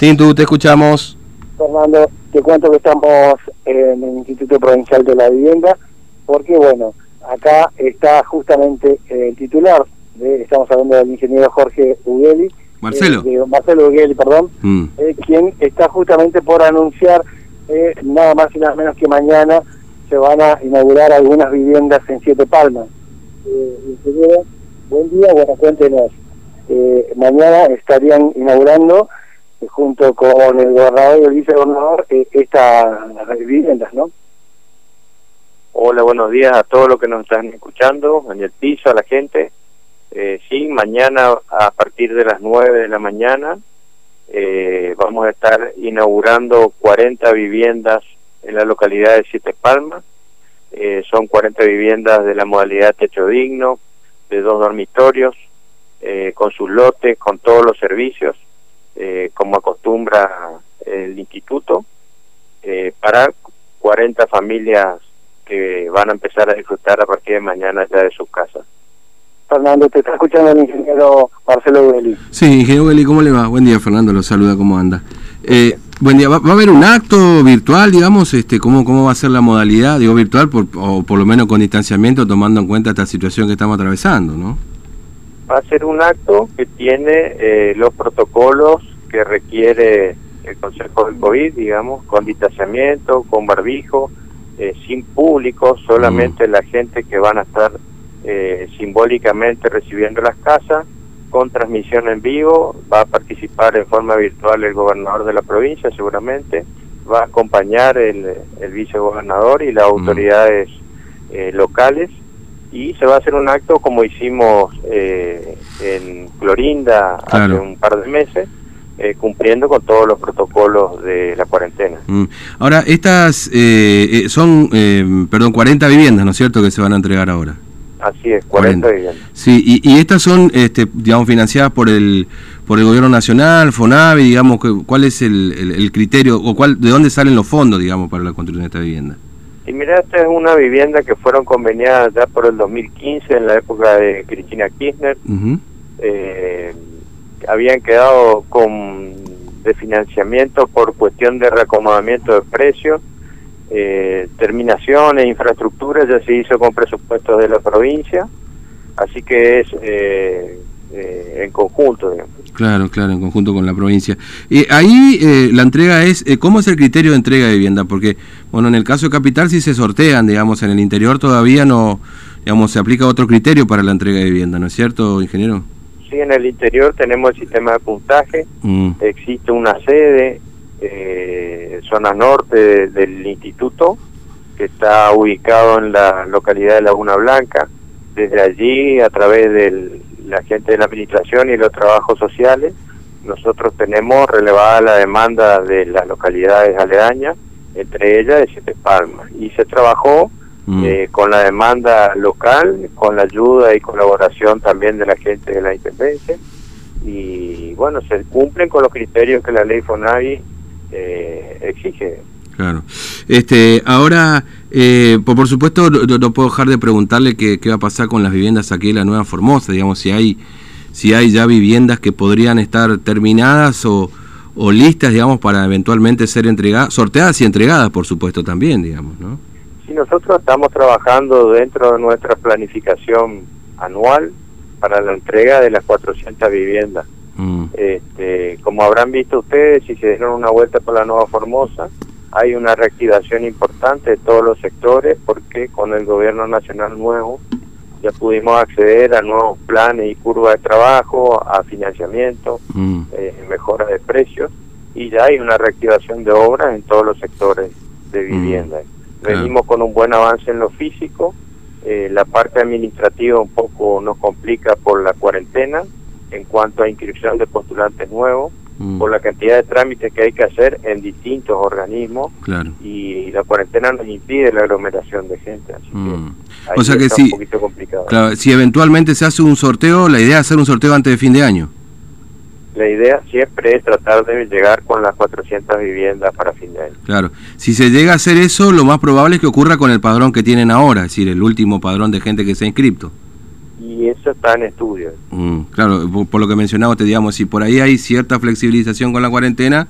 Tintu, te escuchamos. Fernando, te cuento que estamos en el Instituto Provincial de la Vivienda, porque bueno, acá está justamente el titular, de, estamos hablando del ingeniero Jorge Ugeli. Marcelo. Eh, Marcelo Ugeli, perdón, mm. eh, quien está justamente por anunciar eh, nada más y nada menos que mañana se van a inaugurar algunas viviendas en Siete Palmas. ingeniero, buen día, bueno, cuéntenos. mañana estarían inaugurando junto con el gobernador y el vicegobernador eh, estas viviendas, ¿no? Hola, buenos días a todos los que nos están escuchando, en el piso, a la gente. Eh, sí, mañana a partir de las 9 de la mañana eh, vamos a estar inaugurando 40 viviendas en la localidad de Siete Palmas. Eh, son 40 viviendas de la modalidad techo digno, de dos dormitorios, eh, con sus lotes, con todos los servicios acostumbra el instituto, eh, para 40 familias que van a empezar a disfrutar a partir de mañana ya de sus casas. Fernando, te está escuchando el ingeniero Marcelo Ugeli. Sí, ingeniero Ugeli, ¿cómo le va? Buen día, Fernando, lo saluda, ¿cómo anda? Eh, buen día, ¿Va, a haber un acto virtual, digamos? este ¿cómo, ¿Cómo va a ser la modalidad? Digo, virtual, por, o por lo menos con distanciamiento, tomando en cuenta esta situación que estamos atravesando, ¿no? Va a ser un acto que tiene eh, los protocolos que requiere el Consejo del COVID, digamos, con distanciamiento, con barbijo, eh, sin público, solamente mm. la gente que van a estar eh, simbólicamente recibiendo las casas, con transmisión en vivo, va a participar en forma virtual el gobernador de la provincia seguramente, va a acompañar el, el vicegobernador y las mm. autoridades eh, locales y se va a hacer un acto como hicimos en Clorinda hace un par de meses, eh, cumpliendo con todos los protocolos de la cuarentena. Mm. Ahora, estas eh, eh, son, perdón, 40 viviendas, ¿no es cierto?, que se van a entregar ahora. Así es, 40, viviendas. Sí, y, estas son, este, digamos, financiadas por el por el gobierno nacional, FONAVI, digamos, ¿cuál es el, criterio o cuál de dónde salen los fondos, digamos, para la construcción de esta vivienda? Y mira, esta es una vivienda que fueron conveniadas ya por el 2015, en la época de Cristina Kirchner habían quedado con de financiamiento por cuestión de reacomodamiento de precios, eh, terminaciones, infraestructura ya se hizo con presupuestos de la provincia, así que es eh, eh, en conjunto. Claro, claro, en conjunto con la provincia. Y ahí la entrega es, ¿cómo es el criterio de entrega de vivienda? Porque, bueno, en el caso de Capital sí se sortean, digamos, en el interior todavía no, digamos, se aplica otro criterio para la entrega de vivienda, ¿no es cierto, ingeniero? Sí, en el interior tenemos el sistema de puntaje, mm. existe una sede, eh, zona norte del instituto, que está ubicado en la localidad de Laguna Blanca. Desde allí, a través de la gente de la administración y los trabajos sociales, nosotros tenemos relevada la demanda de las localidades aledañas, entre ellas de Siete Palmas, y se trabajó Mm. Eh, con la demanda local, con la ayuda y colaboración también de la gente de la Intendencia. Y bueno, se cumplen con los criterios que la ley FONAVI eh, exige. Claro. Este, ahora, eh, por, supuesto, no, puedo dejar de preguntarle qué, qué va a pasar con las viviendas aquí en la Nueva Formosa, digamos, si hay, si hay ya viviendas que podrían estar terminadas o, o listas, digamos, para eventualmente ser entregadas, sorteadas y entregadas, por supuesto, también, digamos, ¿no? Nosotros estamos trabajando dentro de nuestra planificación anual para la entrega de las 400 viviendas. Mm. Este, como habrán visto ustedes, si se dieron una vuelta por la Nueva Formosa, hay una reactivación importante de todos los sectores porque con el gobierno nacional nuevo ya pudimos acceder a nuevos planes y curvas de trabajo, a financiamiento, mm. eh, mejora de precios y ya hay una reactivación de obras en todos los sectores de mm. Venimos con un buen avance en lo físico, eh, la parte administrativa un poco nos complica por la cuarentena en cuanto a inscripción de postulantes nuevos, mm. por la cantidad de trámites que hay que hacer en distintos organismos y la cuarentena nos impide la aglomeración de gente. Así que mm. o sea que si, si eventualmente se hace un sorteo, la idea es hacer un sorteo antes de fin de año la idea siempre es tratar de llegar con las 400 viviendas para fin de año. Claro, si se llega a hacer eso, lo más probable es que ocurra con el padrón que tienen ahora, es decir, el último padrón de gente que se ha inscrito. Y eso está en estudio. Mm, claro, por, lo que mencionaba, te digamos, si por ahí hay cierta flexibilización con la cuarentena,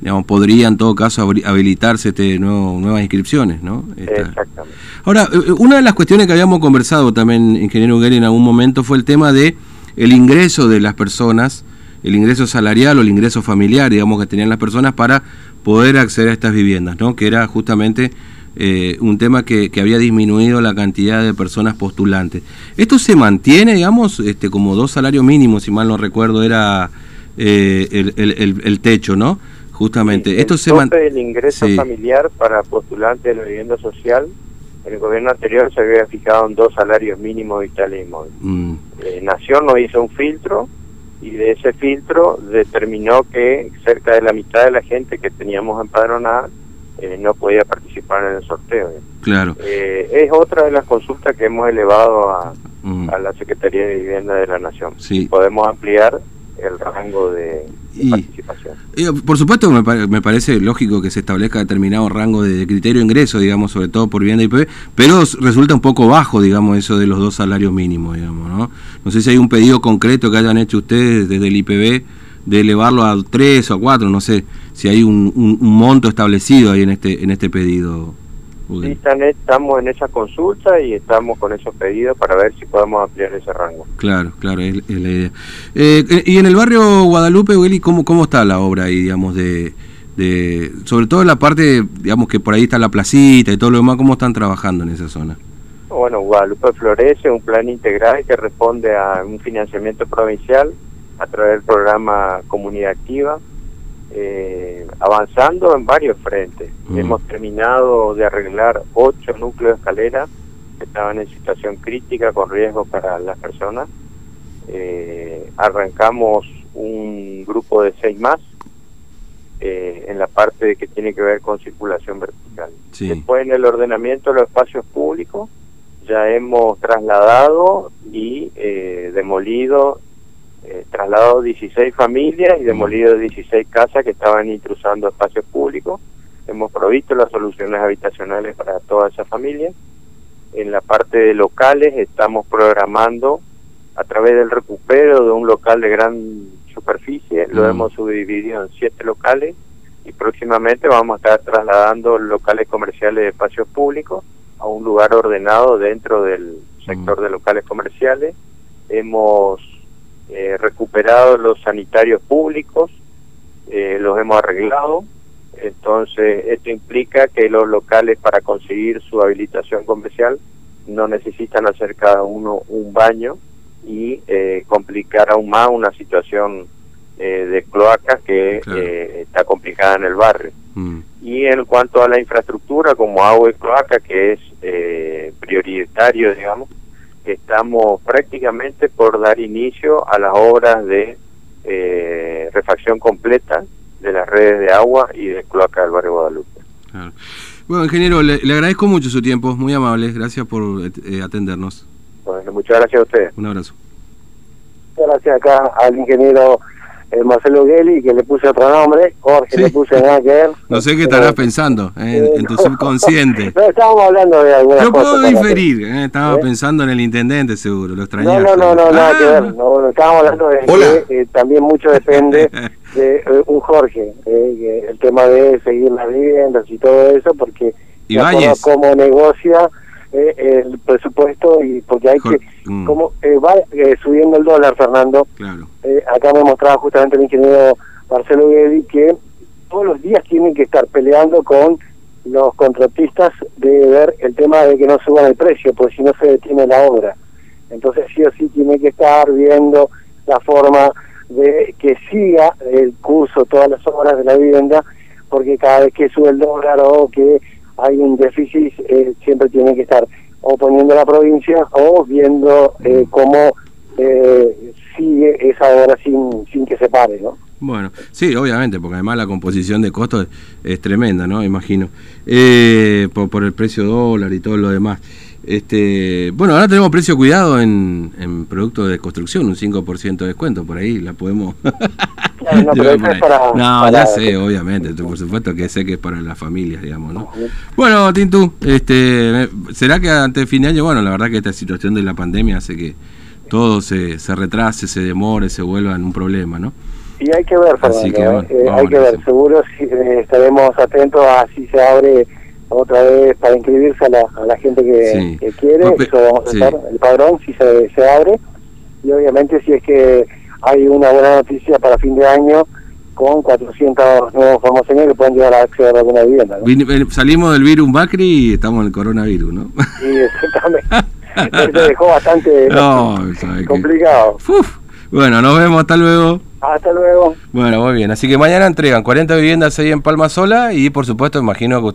digamos, podría en todo caso habilitarse este nuevo, nuevas inscripciones, ¿no? Exactamente. Ahora, eh, eh, una de las cuestiones que habíamos conversado también, ingeniero Ugari, en algún momento fue el tema de el ingreso de las personas, el ingreso salarial o el ingreso familiar, digamos, que tenían las personas para poder acceder a estas viviendas, ¿no? Que era justamente eh, un tema que, que, había disminuido la cantidad de personas postulantes. ¿Esto se mantiene, digamos, este, como dos salarios mínimos, si mal no recuerdo, era el, el, el techo, ¿no? Justamente. Esto se el ingreso familiar para postulantes de la vivienda social, en el gobierno anterior se había fijado en dos salarios mínimos vitales y móviles. Mm. Eh, Nación no hizo un filtro y de ese filtro determinó que cerca de la mitad de la gente que teníamos empadronada eh, no podía participar en el sorteo. Claro. Eh, es otra de las consultas que hemos elevado a, mm. a la Secretaría de Vivienda de la Nación. Sí. podemos ampliar el rango de, participación. por supuesto, me, me, parece lógico que se establezca determinado rango de, criterio de ingreso, digamos, sobre todo por vivienda IPB, pero resulta un poco bajo, digamos, eso de los dos salarios mínimos, digamos, ¿no? No sé si hay un pedido concreto que hayan hecho ustedes desde el IPB de elevarlo a tres o a cuatro, no sé si hay un, un monto establecido ahí en este en este pedido. Sí, estamos en esa consulta y estamos con esos pedidos para ver si podemos ampliar ese rango. Claro, claro, es, la idea. Eh, y en el barrio Guadalupe, Willy, ¿cómo, ¿cómo está la obra ahí, digamos, de, de, sobre todo en la parte, digamos, que por ahí está la placita y todo lo demás, ¿cómo están trabajando en esa zona? Bueno, Guadalupe Florece, un plan integral que responde a un financiamiento provincial a través del programa Comunidad Activa eh, avanzando en varios frentes. Mm. Hemos terminado de arreglar ocho núcleos de escalera que estaban en situación crítica con riesgo para las personas. Eh, arrancamos un grupo de seis más eh, en la parte que tiene que ver con circulación vertical. Después en el ordenamiento de los espacios públicos ya hemos trasladado y eh, demolido eh, trasladado 16 familias y demolido 16 casas que estaban intrusando espacios públicos. Hemos provisto las soluciones habitacionales para todas esas familias. En la parte de locales estamos programando a través del recupero de un local de gran superficie, lo mm. hemos subdividido en siete locales y próximamente vamos a estar trasladando locales comerciales de espacios públicos a un lugar ordenado dentro del sector mm. de locales comerciales. Hemos eh, recuperado los sanitarios públicos, eh, los hemos arreglado, entonces esto implica que los locales para conseguir su habilitación comercial no necesitan hacer cada uno un baño y eh, complicar aún más una situación eh, de cloacas que está complicada en el barrio. Mm. Y en cuanto a la infraestructura como agua y cloaca, que es prioritario, digamos, estamos prácticamente por dar inicio a las obras de eh, refacción completa de las redes de agua y de cloaca del barrio Guadalupe. Bueno, ingeniero, le, agradezco mucho su tiempo, muy amable, gracias por eh, atendernos. Bueno, muchas gracias a ustedes. Un abrazo. Muchas gracias acá al ingeniero el Marcelo Gelli, que le puse otro nombre, Jorge le puse nada que ver. No sé qué estarás pensando eh, en tu subconsciente. No, estábamos hablando de alguna Yo puedo diferir, eh, estaba ¿Eh? pensando en el intendente seguro, lo extrañaste. No, no, no, nada que ver. Ah. No, estábamos hablando de que también mucho depende de un Jorge, el tema de seguir las viviendas y todo eso, porque como negocia eh, el presupuesto y porque hay que mm. como eh, va eh, subiendo el dólar Fernando claro. acá me mostraba justamente el ingeniero Marcelo Guedi que todos los días tienen que estar peleando con los contratistas de ver el tema de que no suban el precio porque si no se detiene la obra entonces sí o sí tiene que estar viendo la forma de que siga el curso todas las obras de la vivienda porque cada vez que sube el dólar o que hay un déficit, eh, siempre tiene que estar o poniendo la provincia o viendo eh, cómo eh, sigue esa obra sin, sin que se pare, ¿no? Bueno, sí, obviamente, porque además la composición de costos es, tremenda, ¿no? Imagino. Eh, por, por, el precio dólar y todo lo demás. Este, bueno, ahora tenemos precio cuidado en, en productos de construcción, un 5% de descuento, por ahí la podemos... no, ya sé, obviamente, por supuesto que sé que es para las familias, digamos, ¿no? Bueno, Tintu, este, ¿será que ante fin de año, bueno, la verdad que esta situación de la pandemia hace que todo se, se retrase, se demore, se vuelva en un problema, ¿no? Y hay que ver, Fernando, ¿eh? hay que ver, seguro si, estaremos atentos a si se abre otra vez para inscribirse a la, a la gente que, quiere, eso vamos a hacer, el padrón si se, se abre, y obviamente si es que hay una buena noticia para fin de año, con 400 nuevos formaciones que pueden llegar a acceder a alguna vivienda. Salimos del virus Macri y estamos en el coronavirus, ¿no? Sí, exactamente. Dejó bastante complicado. Bueno, nos vemos, hasta luego. Hasta luego. Bueno, muy bien. Así que mañana entregan 40 viviendas ahí en Palma Sola y por supuesto imagino que